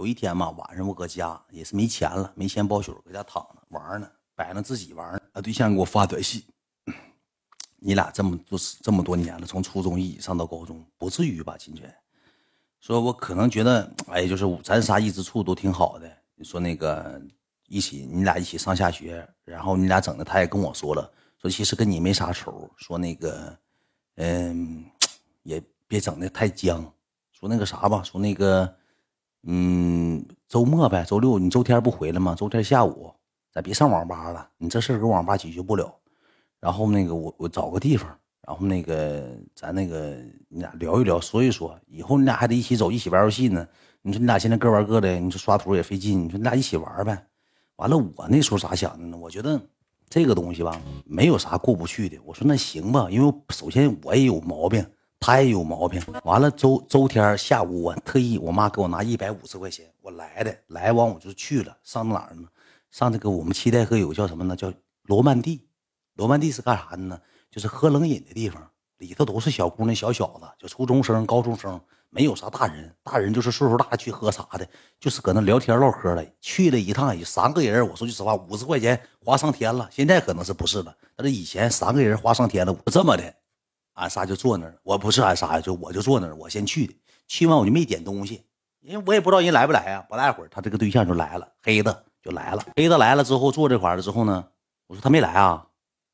有一天嘛，晚上我搁家也是没钱了，没钱包宿，搁家躺着玩呢，摆弄自己玩呢。啊，对象给我发短信：“ 你俩这么多这么多年了，从初中一起上到高中，不至于吧？”金泉说：“我可能觉得，哎，就是咱仨一直处都挺好的。你说那个一起，你俩一起上下学，然后你俩整的，他也跟我说了，说其实跟你没啥仇，说那个，嗯，也别整的太僵。说那个啥吧，说那个。”嗯，周末呗，周六你周天不回来吗？周天下午咱别上网吧了，你这事搁网吧解决不了。然后那个我我找个地方，然后那个咱那个你俩聊一聊，说一说，以后你俩还得一起走，一起玩游戏呢。你说你俩现在各玩各的，你说刷图也费劲，你说你俩一起玩呗。完了，我那时候咋想的呢？我觉得这个东西吧，没有啥过不去的。我说那行吧，因为首先我也有毛病。他也有毛病。完了，周周天下午，我特意我妈给我拿一百五十块钱，我来的来完我就去了。上哪儿呢？上这个我们七台河有个叫什么呢？叫罗曼蒂。罗曼蒂是干啥的呢？就是喝冷饮的地方，里头都是小姑娘、小小子，就初中生、高中生，没有啥大人。大人就是岁数大去喝啥的，就是搁那聊天唠嗑了。去了一趟也三个人，我说句实话，五十块钱花上天了。现在可能是不是了？但是以前三个人花上天了，我这么的。俺仨就坐那儿，我不是俺仨，就我就坐那儿，我先去的。去完我就没点东西，因为我也不知道人来不来呀。不大会儿，他这个对象就来了，黑子就来了。黑子来了之后坐这块了之后呢，我说他没来啊。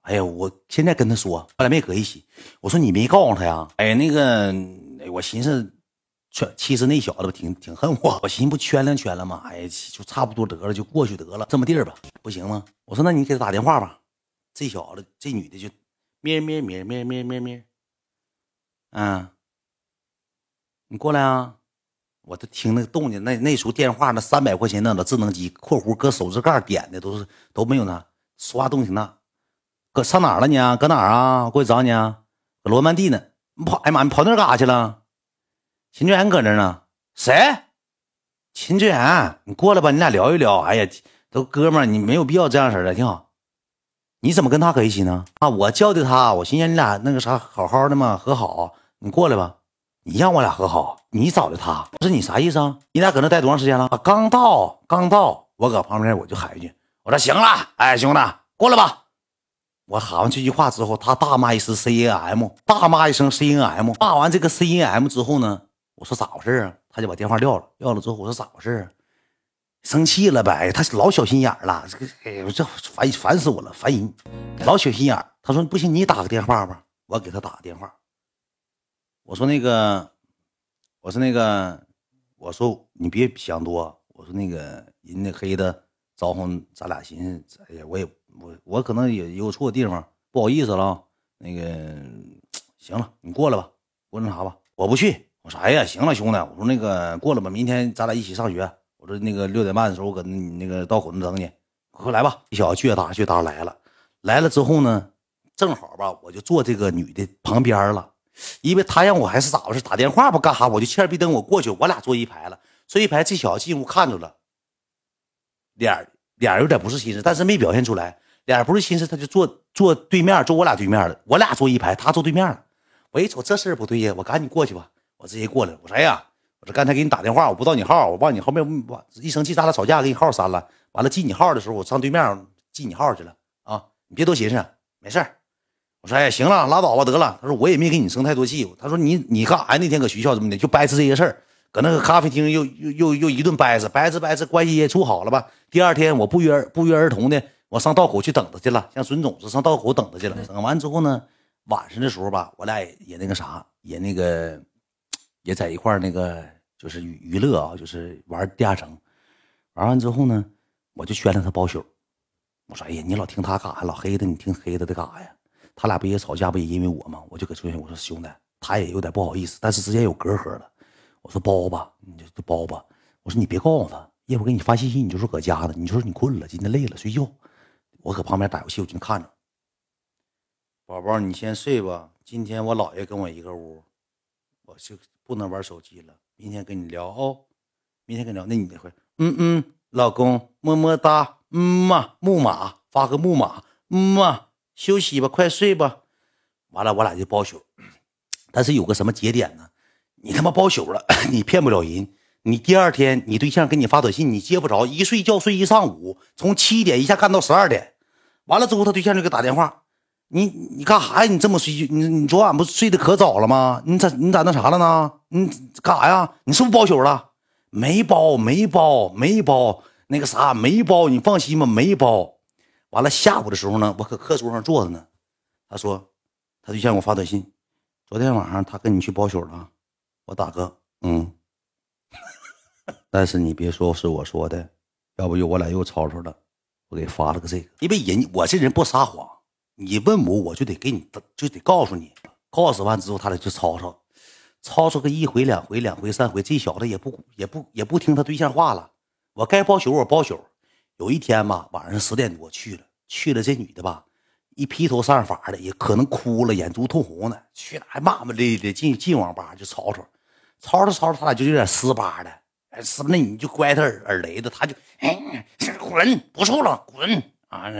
哎呀，我现在跟他说，后来没搁一起。我说你没告诉他呀？哎，那个，我寻思，圈其实那小子挺挺恨我，我寻思不圈两圈了吗？哎呀，就差不多得了，就过去得了，这么地儿吧，不行吗？我说那你给他打电话吧。这小子，这女的就咩咩咩咩咩咩咩。嗯，你过来啊！我都听那个动静，那那时候电话那三百块钱那的智能机（括弧搁手指盖点的都是都没有呢），说话动静大。搁上哪儿了你啊？搁哪儿啊？过去找你啊！搁罗曼蒂呢。你跑，哎妈，你跑那干啥去了？秦志远搁那呢。谁？秦志远，你过来吧，你俩聊一聊。哎呀，都哥们儿，你没有必要这样式的，挺好。你怎么跟他搁一起呢？啊，我叫的他，我寻思你俩那个啥，好好的嘛，和好。你过来吧，你让我俩和好，你找的他，不是你啥意思啊？你俩搁那待多长时间了？刚到，刚到。我搁旁边我就喊一句，我说行了，哎，兄弟，过来吧。我喊完这句话之后，他大骂一声 C N M，大骂一声 C N M。骂完这个 C N M 之后呢，我说咋回事啊？他就把电话撂了，撂了之后我说咋回事啊？生气了呗，他老小心眼了，这个哎呦，这烦烦死我了，烦人，老小心眼。他说不行，你打个电话吧，我给他打个电话。我说那个，我说那个，我说你别想多。我说那个人那黑的招呼咱俩，寻思，哎呀，我也我我可能也有错地方，不好意思了。那个行了，你过来吧，过那啥吧，我不去。我说哎呀，行了，兄弟，我说那个过来吧，明天咱俩一起上学。我说那个六点半的时候，我搁那那个道口那等你，快来吧！这小子倔打倔打来了，来了之后呢，正好吧，我就坐这个女的旁边了，因为他让我还是咋回事？打电话不干哈？我就欠逼灯，我过去，我俩坐一排了，坐一排，这小子进屋看着了，脸脸有点不是心思，但是没表现出来，脸不是心思，他就坐坐对面，坐我俩对面了，我俩坐一排，他坐对面了。我一瞅这事儿不对呀，我赶紧过去吧，我直接过来，我说哎呀。我说刚才给你打电话，我不知道你号，我忘你后面，一生气咱俩吵架，给你号删了。完了记你号的时候，我上对面记你号去了啊！你别多寻思，没事我说哎，行了，拉倒吧，得了。他说我也没给你生太多气。他说你你干啥？那天搁学校怎么的？就掰扯这些事儿，搁那个咖啡厅又又又又一顿掰扯，掰扯掰扯，关系也处好了吧？第二天我不约不约而同的，我上道口去等他去了，像孙总是上道口等他去了。等完之后呢，晚上的时候吧，我俩也那个啥，也那个。也在一块儿，那个就是娱娱乐啊，就是玩地下城。玩完之后呢，我就劝了他包宿。我说：“哎呀，你老听他干啥？老黑的，你听黑的的干啥呀？他俩不也吵架，不也因为我吗？”我就搁出去，我说：“兄弟，他也有点不好意思，但是之间有隔阂了。”我说：“包吧，你就包吧。”我说：“你别告诉他，一会儿给你发信息，你就说搁家呢，你就说你困了，今天累了，睡觉。我搁旁边打游戏，我就看着。宝宝，你先睡吧。今天我姥爷跟我一个屋，我就。”不能玩手机了，明天跟你聊哦。明天跟你聊，那你会嗯嗯，老公么么哒，嗯嘛木马发个木马，嗯嘛休息吧，快睡吧。完了，我俩就包宿。但是有个什么节点呢？你他妈包宿了，你骗不了人。你第二天你对象给你发短信，你接不着，一睡觉睡一上午，从七点一下干到十二点，完了之后他对象就给打电话，你你干啥呀？你这么睡，你你昨晚不睡得可早了吗？你咋你咋那啥了呢？你干啥呀？你是不是包宿了？没包，没包，没包，那个啥没包，你放心吧，没包。完了下午的时候呢，我搁课桌上坐着呢，他说他对象给我发短信，昨天晚上他跟你去包宿了，我打个嗯。但是你别说是我说的，要不就我俩又吵吵了。我给发了个这个，因为人我这人不撒谎，你问我我就得给你就得告诉你，告诉完之后他俩就吵吵，吵吵个一回两回两回三回，这小子也不也不也不听他对象话了。我该包宿我包宿，有一天吧晚上十点多去了，去了这女的吧一披头散发的，也可能哭了，眼珠通红的，去哪还骂骂咧咧进进网吧就吵吵，吵吵吵吵他俩就有点撕巴的。是不？那你就乖他耳耳雷子，他就哎，滚，不处了，滚啊！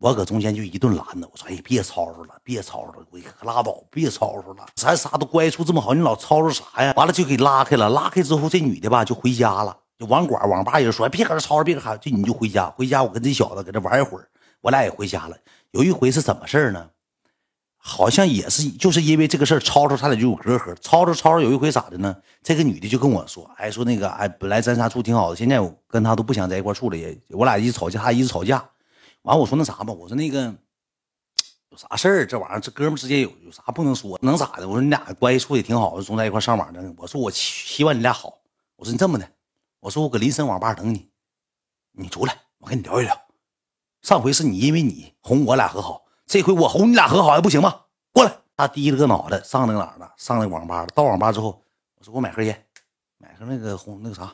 我搁中间就一顿拦着，我说哎，别吵吵了，别吵吵了，我可拉倒，别吵吵了，咱仨都关系处这么好，你老吵吵啥呀？完了就给拉开了，拉开之后，这女的吧就回家了，就网管网吧人说别搁这吵吵，别搁这，就你就回家，回家我跟这小子搁这玩一会儿，我俩也回家了。有一回是怎么事呢？好像也是，就是因为这个事儿，吵吵他俩就有隔阂。吵吵吵吵，有一回咋的呢？这个女的就跟我说：“哎，说那个，哎，本来咱仨处挺好的，现在我跟他都不想在一块处了，也我俩一直吵架，一直吵架。完，我说那啥吧，我说那个有啥事儿？这玩意儿，这哥们之间有有啥不能说？能咋的？我说你俩关系处的挺好，总在一块上网呢。我说我希望你俩好。我说你这么的，我说我搁林森网吧等你，你出来，我跟你聊一聊。上回是你因为你哄我俩和好。”这回我哄你俩和好还不行吗？过来！他低了个脑袋上那个哪儿了？上那个网吧了。到网吧之后，我说给我买盒烟，买盒那个红那个啥，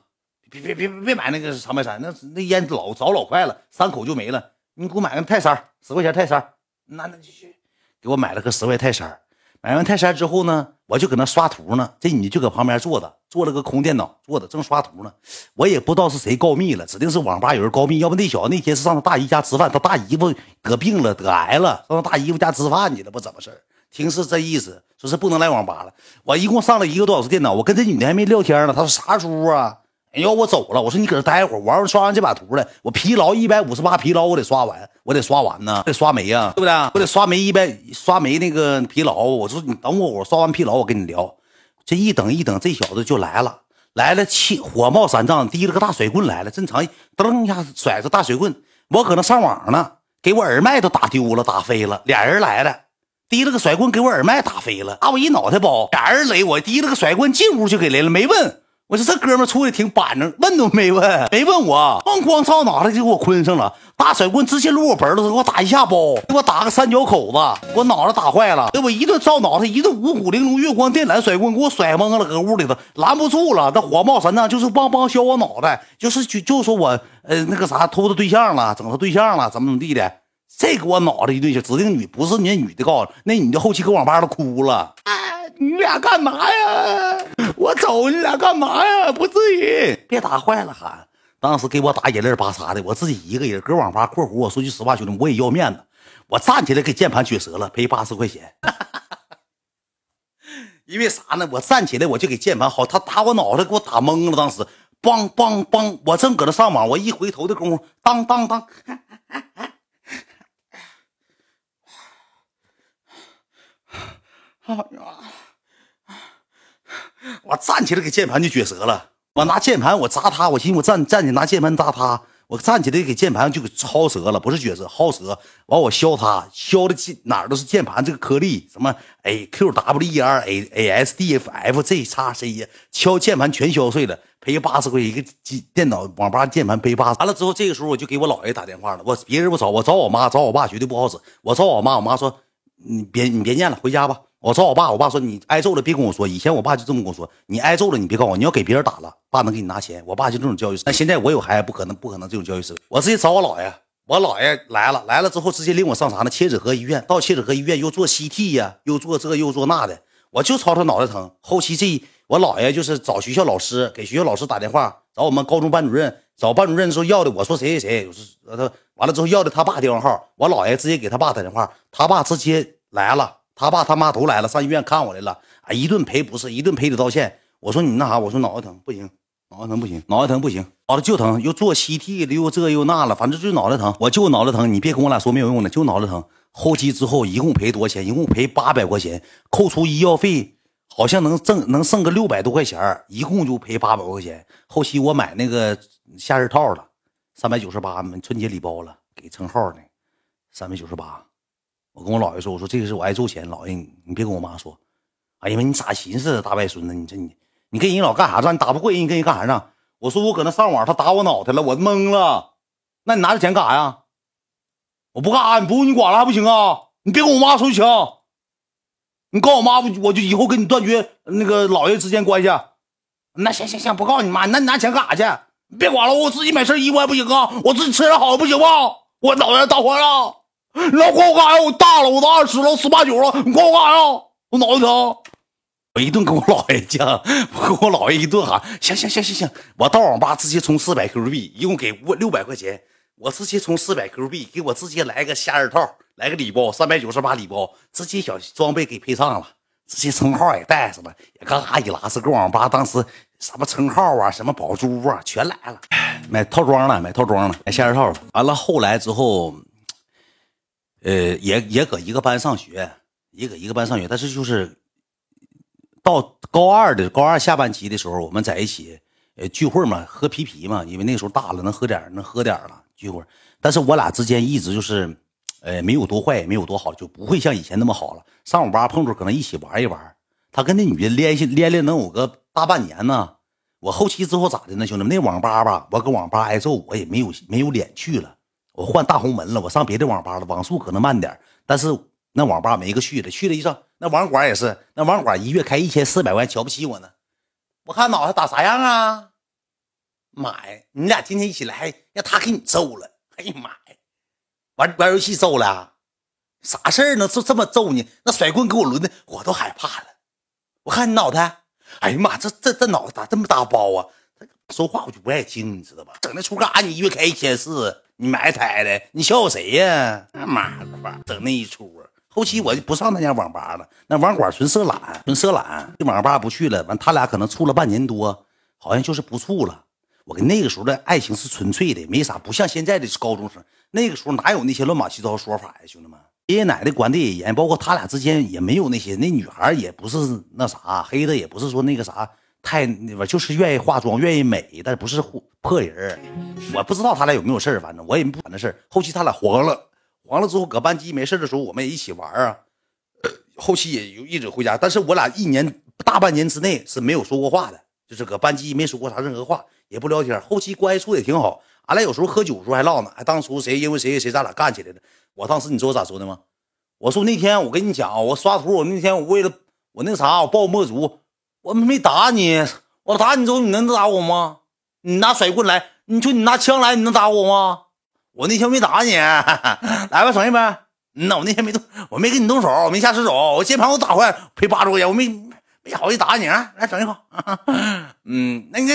别别别别别买那个长白山，那那烟老早老快了，三口就没了。你给我买个泰山，十块钱泰山。那那继续给我买了个十块泰山。买完泰山之后呢，我就搁那刷图呢。这女的就搁旁边坐着，坐了个空电脑，坐着正刷图呢。我也不知道是谁告密了，指定是网吧有人告密。要不那小子那天是上他大姨家吃饭，他大姨夫得病了，得癌了，上他大姨夫家吃饭去了，不怎么事听是这意思，说是不能来网吧了。我一共上了一个多小时电脑，我跟这女的还没聊天呢。她说啥书啊？要我走了，我说你搁这待会儿，玩完刷完这把图了，我疲劳一百五十八疲劳，我得刷完，我得刷完呢，得刷没呀，对不对？我得刷没一百，刷没那个疲劳。我说你等我，我刷完疲劳，我跟你聊。这一等一等，这小子就来了，来了气火冒三丈，提了个大甩棍来了，正常噔一下甩着大甩棍，我搁那上网呢，给我耳麦都打丢了，打飞了。俩人来了，提了个甩棍给我耳麦打飞了，打我一脑袋包。俩人雷我，提了个甩棍进屋就给雷了，没问。我说这哥们出来挺板正，问都没问，没问我，咣咣照脑袋就给我坤上了，大甩棍直接撸我脖子，给我打一下包，给我打个三角口子，给我脑袋打坏了，给我一顿照脑袋，一顿五谷玲珑月光电缆甩棍，给我甩懵了，搁屋里头拦不住了，那火冒三丈，就是梆梆削我脑袋，就是就就说我呃那个啥偷他对象了，整他对象了，怎么怎么地的，这给我脑袋一顿就，指定女不是那女的告诉那女的后期搁网吧都哭了。哎你俩干嘛呀？我走，你俩干嘛呀？不至于，别打坏了喊。当时给我打眼泪巴撒的，我自己一个人搁网吧（括弧）。我说句实话，兄弟，我也要面子。我站起来给键盘撅折了，赔八十块钱。因为啥呢？我站起来我就给键盘好，他打我脑袋，给我打懵了。当时梆梆梆，我正搁那上网，我一回头的功夫，当当当。哎呀！我站起来给键盘就撅折了，我拿键盘我砸他，我寻思我站站起来拿键盘砸他，我站起来给键盘就给薅折了，不是撅折，薅折。完我削他，削的键哪都是键盘这个颗粒，什么 A Q W E R A A S D F F G 叉 C 呀，敲键盘全削碎了，赔八十块钱一个机电脑网吧键盘赔八十。完了之后，这个时候我就给我姥爷打电话了，我别人不找我找我妈，找我爸绝对不好使，我找我妈，我妈说你别你别念了，回家吧。我找我爸，我爸说你挨揍了别跟我说。以前我爸就这么跟我说，你挨揍了你别告诉我，你要给别人打了，爸能给你拿钱。我爸就这种教育。那现在我有孩子，不可能不可能这种教育思维。我直接找我姥爷，我姥爷来了，来了之后直接领我上啥呢？切子河医院。到切子河医院又做 CT 呀，又做这又做那的，我就吵他脑袋疼。后期这我姥爷就是找学校老师，给学校老师打电话，找我们高中班主任，找班主任的时候要的，我说谁谁谁，他完了之后要的他爸电话号，我姥爷直接给他爸打电话，他爸直接来了。他爸他妈都来了，上医院看我来了。啊，一顿赔不是，一顿赔礼道歉。我说你那啥，我说脑袋疼不行，脑袋疼不行，脑袋疼不行，脑袋就疼，又做 CT 的，又这又那了，反正就脑袋疼。我就脑袋疼，你别跟我俩说没有用的，就脑袋疼。后期之后一共赔多少钱？一共赔八百块钱，扣除医药费，好像能挣能剩个六百多块钱，一共就赔八百块钱。后期我买那个夏日套了，三百九十八，春节礼包了，给称号呢，三百九十八。我跟我姥爷说，我说这个是我挨揍钱，姥爷你别跟我妈说。哎呀妈，你咋寻思的，大外孙子，你这你。你跟人老干啥仗？你打不过人，你跟人干啥仗？我说我搁那上网，他打我脑袋了，我懵了。那你拿着钱干啥呀？我不干啥，你不用你管了还不行啊？你别跟我妈说就行。你告我妈，我就以后跟你断绝那个姥爷之间关系。那行行行，不告你妈，那你拿钱干啥去？别管了，我自己买身衣服还不行啊？我自己吃点好的不行吗？我脑袋打坏了，你老管我干啥呀？我大了，我都二十了，十八九了，你管我干啥呀？我脑袋疼。我一顿跟我姥爷犟，我跟我姥爷一顿喊，行行行行行，我到网吧直接充四百 Q 币，一共给我六百块钱，我直接充四百 Q 币，给我直接来个夏日套，来个礼包，三百九十八礼包，直接小装备给配上了，直接称号也带上了，也嘎嘎一拉，是个网吧当时什么称号啊，什么宝珠啊，全来了，买套装了，买套装了，买夏日套。完了后来之后，呃，也也搁一个班上学，也搁一个班上学，但是就是。到高二的高二下半期的时候，我们在一起，呃，聚会嘛，喝啤啤嘛，因为那时候大了，能喝点能喝点了聚会。但是我俩之间一直就是，呃，没有多坏，也没有多好，就不会像以前那么好了。上网吧碰着可能一起玩一玩。他跟那女的联系连连能有个大半年呢。我后期之后咋的呢，兄弟们？那网吧吧，我搁网吧挨揍，我也没有没有脸去了。我换大红门了，我上别的网吧了，网速可能慢点，但是。那网吧没个去的，去了一上那网管也是，那网管一月开一千四百万，瞧不起我呢。我看脑袋打啥样啊？妈呀，你俩今天一起来，让他给你揍了。哎呀妈呀，玩玩游戏揍了，啥事儿呢？就这么揍你？那甩棍给我抡的，我都害怕了。我看你脑袋，哎呀妈，这这这脑袋咋这么大包啊？说话我就不爱听，你知道吧？整那出干啥？你一月开一千四，你埋汰的，你笑话谁呀？他妈的吧，整那一出。后期我就不上他家网吧了，那网管纯色懒，纯色懒，这网吧不去了。完，他俩可能处了半年多，好像就是不处了。我跟那个时候的爱情是纯粹的，没啥，不像现在的高中生。那个时候哪有那些乱七八糟说法呀，兄弟们，爷爷奶奶管的也严，包括他俩之间也没有那些。那女孩也不是那啥黑的，也不是说那个啥太那边，就是愿意化妆，愿意美，但不是破人。我不知道他俩有没有事反正我也不管那事后期他俩黄了。黄了之后，搁班级没事的时候，我们也一起玩啊。后期也就一直回家，但是我俩一年大半年之内是没有说过话的，就是搁班级没说过啥任何话，也不聊天。后期关系处也挺好，俺俩有时候喝酒的时候还唠呢，还当初谁因为谁谁咱俩干起来的。我当时你知道我咋说的吗？我说那天我跟你讲，我刷图，我那天我为了我那啥，我爆墨竹，我没打你，我打你之后你能打我吗？你拿甩棍来，你说你拿枪来，你能打我吗？我那天没打你，来吧，省一百。嗯呐，我那天没动，我没跟你动手，我没下失手，我键盘我打坏，赔八十块钱，我没没好意思打你啊。来，整一口。嗯，那你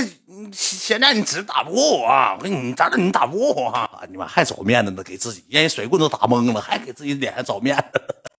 现在你只打不过我，我跟你咋整？你打不过我，你妈还找面子呢，给自己，让人甩棍都打懵了，还给自己脸上找面子。